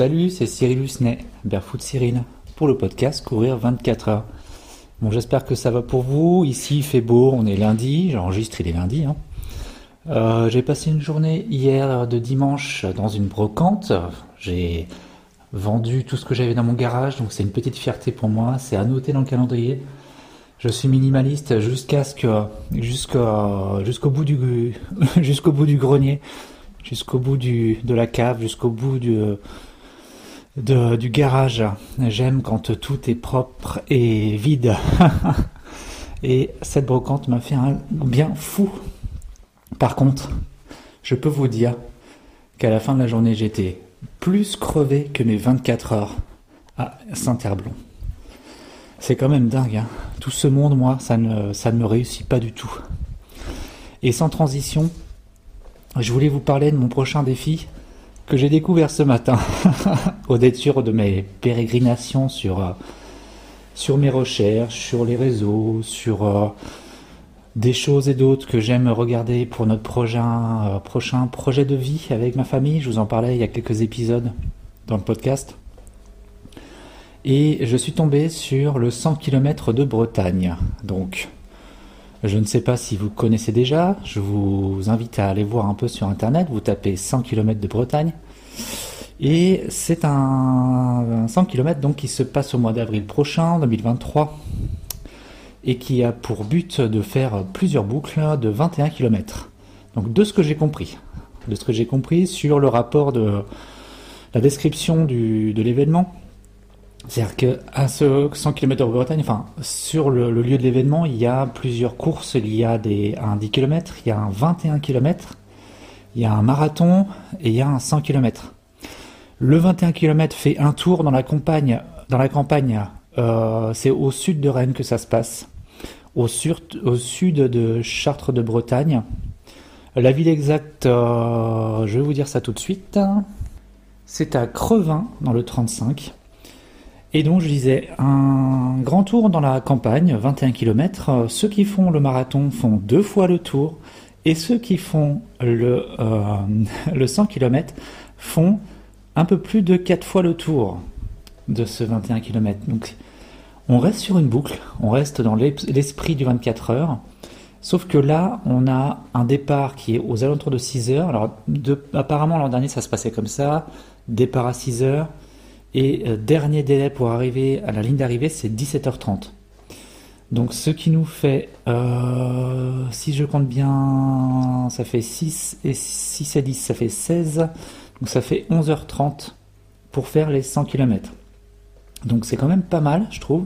Salut, c'est Cyril Husnet, Barefoot Cyril, pour le podcast Courir 24 heures. Bon, j'espère que ça va pour vous. Ici, il fait beau, on est lundi, j'enregistre, il est lundi. Hein. Euh, j'ai passé une journée hier de dimanche dans une brocante. J'ai vendu tout ce que j'avais dans mon garage, donc c'est une petite fierté pour moi. C'est à noter dans le calendrier. Je suis minimaliste jusqu'à ce que jusqu'au bout du bout du grenier, jusqu'au bout de la cave, jusqu'au bout du du garage. J'aime quand tout est propre et vide. et cette brocante m'a fait un bien fou. Par contre, je peux vous dire qu'à la fin de la journée, j'étais plus crevé que mes 24 heures à Saint-Herblon. C'est quand même dingue. Hein. Tout ce monde, moi, ça ne me réussit pas du tout. Et sans transition, je voulais vous parler de mon prochain défi que j'ai découvert ce matin au détour de mes pérégrinations sur, euh, sur mes recherches, sur les réseaux, sur euh, des choses et d'autres que j'aime regarder pour notre prochain, euh, prochain projet de vie avec ma famille. Je vous en parlais il y a quelques épisodes dans le podcast. Et je suis tombé sur le 100 km de Bretagne. Donc, je ne sais pas si vous connaissez déjà, je vous invite à aller voir un peu sur internet, vous tapez 100 km de Bretagne. Et c'est un, 100 km donc qui se passe au mois d'avril prochain, 2023, et qui a pour but de faire plusieurs boucles de 21 km. Donc de ce que j'ai compris, de ce que j'ai compris sur le rapport de la description de l'événement, c'est-à-dire qu'à ce 100 km de Bretagne, enfin, sur le, lieu de l'événement, il y a plusieurs courses. Il y a des, un 10 km, il y a un 21 km, il y a un marathon et il y a un 100 km. Le 21 km fait un tour dans la campagne. Dans la campagne, euh, c'est au sud de Rennes que ça se passe, au, sud de Chartres de Bretagne. La ville exacte, euh, je vais vous dire ça tout de suite. C'est à Crevin, dans le 35. Et donc je disais, un grand tour dans la campagne, 21 km. Ceux qui font le marathon font deux fois le tour. Et ceux qui font le, euh, le 100 km font un peu plus de 4 fois le tour de ce 21 km. Donc on reste sur une boucle, on reste dans l'esprit du 24 heures. Sauf que là, on a un départ qui est aux alentours de 6 heures. Alors, apparemment, l'an dernier, ça se passait comme ça. Départ à 6 heures. Et euh, dernier délai pour arriver à la ligne d'arrivée, c'est 17h30. Donc, ce qui nous fait, euh, si je compte bien, ça fait 6 et 6 et 10, ça fait 16. Donc ça fait 11h30 pour faire les 100 km. Donc c'est quand même pas mal, je trouve.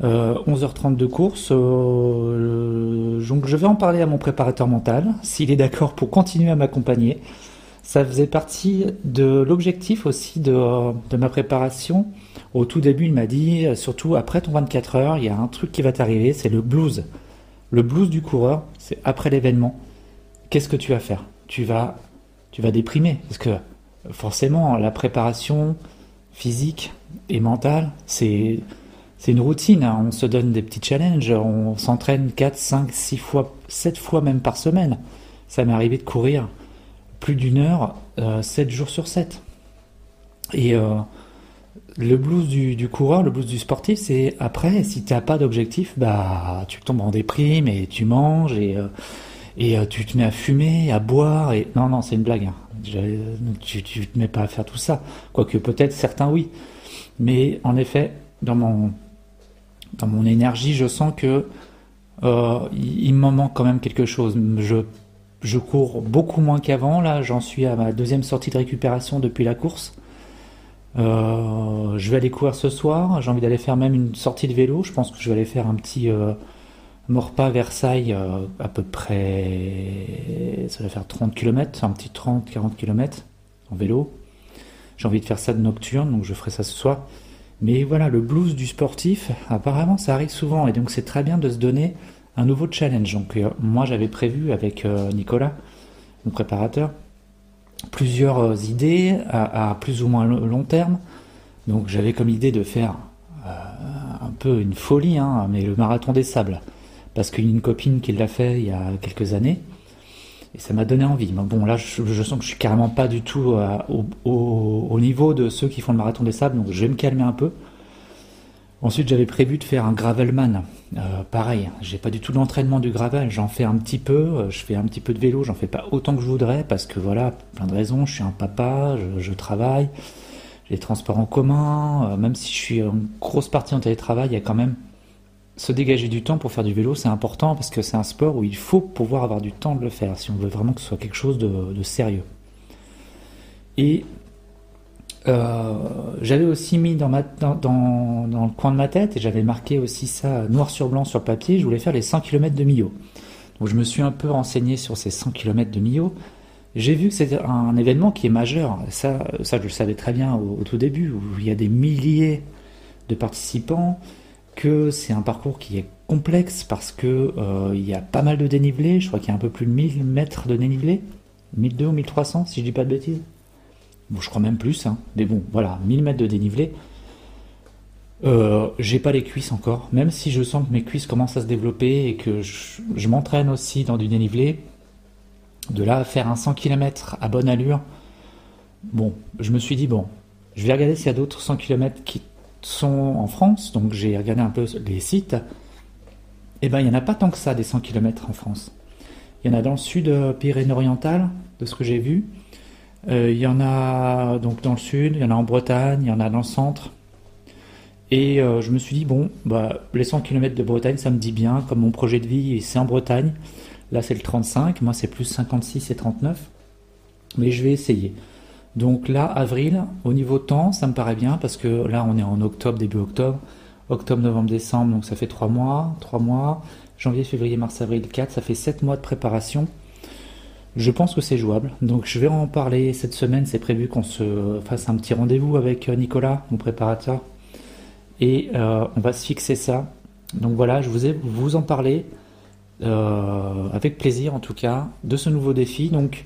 11h30 euh, de course. Donc je vais en parler à mon préparateur mental, s'il est d'accord pour continuer à m'accompagner. Ça faisait partie de l'objectif aussi de, ma préparation. Au tout début, il m'a dit, surtout après ton 24 heures, il y a un truc qui va t'arriver, c'est le blues. Le blues du coureur, c'est après l'événement. Qu'est-ce que tu vas faire? Tu vas tu vas déprimer. Parce que forcément, la préparation physique et mentale, c'est, c'est une routine. Hein. On se donne des petits challenges. On s'entraîne 4, 5, 6 fois, 7 fois même par semaine. Ça m'est arrivé de courir plus d'une heure, 7 euh, jours sur 7. Et euh, le blues du, coureur, le blues du sportif, c'est après, si tu n'as pas d'objectif, bah, tu tombes en déprime et tu manges et. Euh, et tu te mets à fumer, à boire, et non, non, c'est une blague. Hein. Tu, tu te mets pas à faire tout ça. Quoique peut-être certains oui. Mais en effet, dans mon, dans mon énergie, je sens que il, me manque quand même quelque chose. Je, je cours beaucoup moins qu'avant. Là, j'en suis à ma deuxième sortie de récupération depuis la course. Euh, je vais aller courir ce soir. J'ai envie d'aller faire même une sortie de vélo. Je pense que je vais aller faire un petit Morpa, Versailles, euh, à peu près, ça va faire 30 km, un petit 30-40 km en vélo. J'ai envie de faire ça de nocturne, donc je ferai ça ce soir. Mais voilà, le blues du sportif, apparemment, ça arrive souvent, et donc c'est très bien de se donner un nouveau challenge. Donc euh, moi, j'avais prévu avec euh, Nicolas, mon préparateur, plusieurs idées à, plus ou moins long terme. Donc j'avais comme idée de faire un peu une folie, hein, mais le marathon des sables parce qu'il y a une copine qui l'a fait il y a quelques années. Et ça m'a donné envie. Mais bon, là, je, sens que je suis carrément pas du tout au, niveau de ceux qui font le marathon des sables, donc je vais me calmer un peu. Ensuite, j'avais prévu de faire un gravelman. Euh, pareil, j'ai pas du tout l'entraînement du gravel. J'en fais un petit peu. Euh, je fais un petit peu de vélo. J'en fais pas autant que je voudrais parce que voilà, plein de raisons. Je suis un papa, je, travaille, j'ai les transports en commun. Euh, même si je suis en grosse partie en télétravail, il y a quand même se dégager du temps pour faire du vélo. C'est important parce que c'est un sport où il faut pouvoir avoir du temps de le faire si on veut vraiment que ce soit quelque chose de sérieux. Et euh, j'avais aussi mis dans, le coin de ma tête, et j'avais marqué aussi ça noir sur blanc sur le papier, je voulais faire les 100 km de Millau. Donc je me suis un peu renseigné sur ces 100 km de Millau. J'ai vu que c'était un événement qui est majeur. Ça, ça je le savais très bien au, tout début, où il y a des milliers de participants, que c'est un parcours qui est complexe parce que euh, il y a pas mal de dénivelé. Je crois qu'il y a un peu plus de 1000 mètres de dénivelé, 1200 ou 1300 si je dis pas de bêtises. Je crois même plus, hein. mais bon, voilà, 1000 mètres de dénivelé. Euh, j'ai pas les cuisses encore, même si je sens que mes cuisses commencent à se développer et que je, m'entraîne aussi dans du dénivelé. De là à faire un 100 km à bonne allure, bon, je me suis dit, bon, je vais regarder s'il y a d'autres 100 km qui sont en France, donc j'ai regardé un peu les sites. Eh ben, il n'y en a pas tant que ça, des 100 km en France. Il y en a dans le sud euh, Pyrénées-Orientales, de ce que j'ai vu. Euh, il y en a donc dans le sud, il y en a en Bretagne, il y en a dans le centre. Et euh, je me suis dit, bon, bah, les 100 km de Bretagne, ça me dit bien, comme mon projet de vie, c'est en Bretagne. Là, c'est le 35, moi, c'est plus 56 et 39. Mais je vais essayer. Donc là, avril, au niveau temps, ça me paraît bien, parce que là, on est en octobre, début octobre. Octobre, novembre, décembre, donc ça fait 3 mois. 3 mois. Janvier, février, mars, avril, 4, ça fait 7 mois de préparation. Je pense que c'est jouable. Donc je vais en parler cette semaine. C'est prévu qu'on se fasse un petit rendez-vous avec euh, Nicolas, mon préparateur. Et euh, on va se fixer ça. Donc voilà, je vous ai vous en parler euh, avec plaisir en tout cas de ce nouveau défi. Donc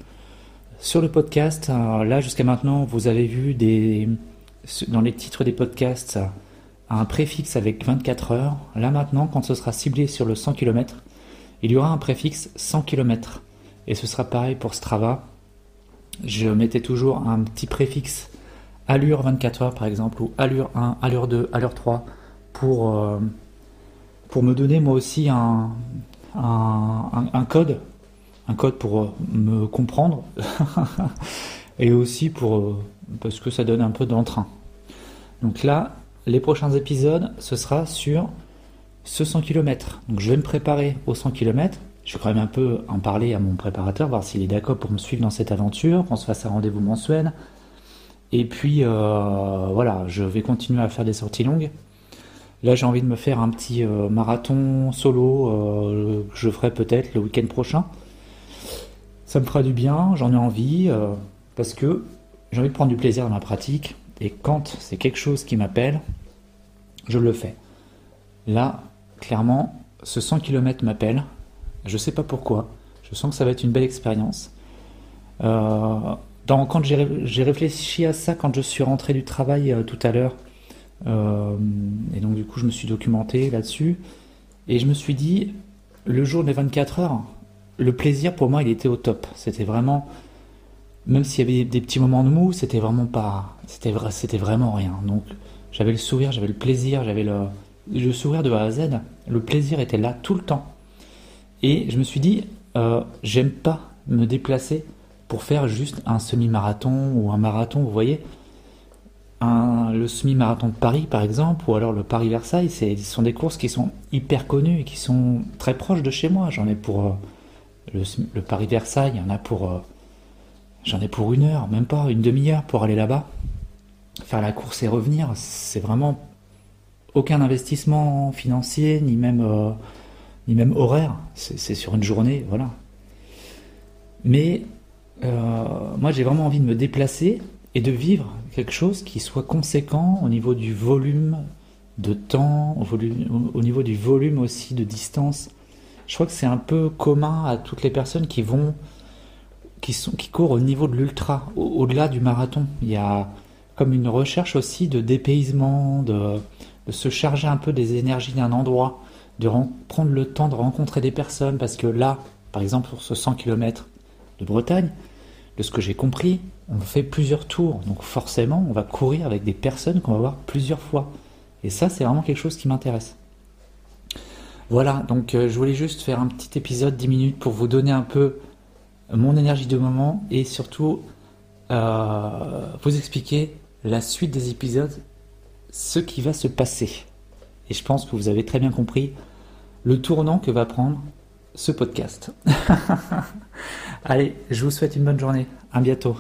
sur le podcast, là jusqu'à maintenant, vous avez vu des dans les titres des podcasts un préfixe avec 24 heures. Là maintenant, quand ce sera ciblé sur le 100 km, il y aura un préfixe 100 km. Et ce sera pareil pour Strava. Je mettais toujours un petit préfixe allure 24 heures par exemple, ou allure 1, allure 2, allure 3, pour, euh, pour me donner moi aussi un, code, un code pour euh, me comprendre, et aussi pour, euh, parce que ça donne un peu d'entrain. Donc là, les prochains épisodes, ce sera sur ce 100 km. Donc je vais me préparer au 100 km je vais quand même un peu en parler à mon préparateur, voir s'il est d'accord pour me suivre dans cette aventure, qu'on se fasse un rendez-vous mensuel. Et puis euh, voilà, je vais continuer à faire des sorties longues. Là, j'ai envie de me faire un petit euh, marathon solo euh, que je ferai peut-être le week-end prochain. Ça me fera du bien, j'en ai envie, parce que j'ai envie de prendre du plaisir dans ma pratique. Et quand c'est quelque chose qui m'appelle, je le fais. Là, clairement, ce 100 km m'appelle. Je sais pas pourquoi. Je sens que ça va être une belle expérience. Euh, quand j'ai réfléchi à ça quand je suis rentré du travail euh, tout à l'heure, euh, et donc du coup je me suis documenté là-dessus, et je me suis dit, le jour des 24 heures, le plaisir pour moi il était au top. C'était vraiment, même s'il y avait des petits moments de mou, c'était vraiment pas, c'était c'était vraiment rien. Donc j'avais le sourire, j'avais le plaisir, j'avais le, le sourire de A à Z. Le plaisir était là tout le temps. Et je me suis dit, euh, j'aime pas me déplacer pour faire juste un semi-marathon ou un marathon, vous voyez. le semi-marathon de Paris, par exemple, ou alors le Paris-Versailles, ce sont des courses qui sont hyper connues et qui sont très proches de chez moi. J'en ai pour euh, le, Paris-Versailles, il y en a pour. Euh, j'en ai pour une heure, même pas une demi-heure pour aller là-bas. Faire la course et revenir, c'est vraiment aucun investissement financier, ni même ni même horaire, c'est sur une journée, voilà. Mais euh, moi j'ai vraiment envie de me déplacer et de vivre quelque chose qui soit conséquent au niveau du volume de temps, au, niveau du volume aussi de distance. Je crois que c'est un peu commun à toutes les personnes qui vont, qui, sont, qui courent au niveau de l'ultra, au-delà du marathon. Il y a comme une recherche aussi de dépaysement, de, de se charger un peu des énergies d'un endroit de prendre le temps de rencontrer des personnes, parce que là, par exemple, pour ce 100 km, de Bretagne, de ce que j'ai compris, on fait plusieurs tours. Donc forcément, on va courir avec des personnes qu'on va voir plusieurs fois. Et ça, c'est vraiment quelque chose qui m'intéresse. Voilà, donc euh, je voulais juste faire un petit épisode 10 minutes pour vous donner un peu mon énergie de moment et surtout euh, vous expliquer la suite des épisodes, ce qui va se passer. Et je pense que vous avez très bien compris le tournant que va prendre ce podcast. Allez, je vous souhaite une bonne journée. À bientôt.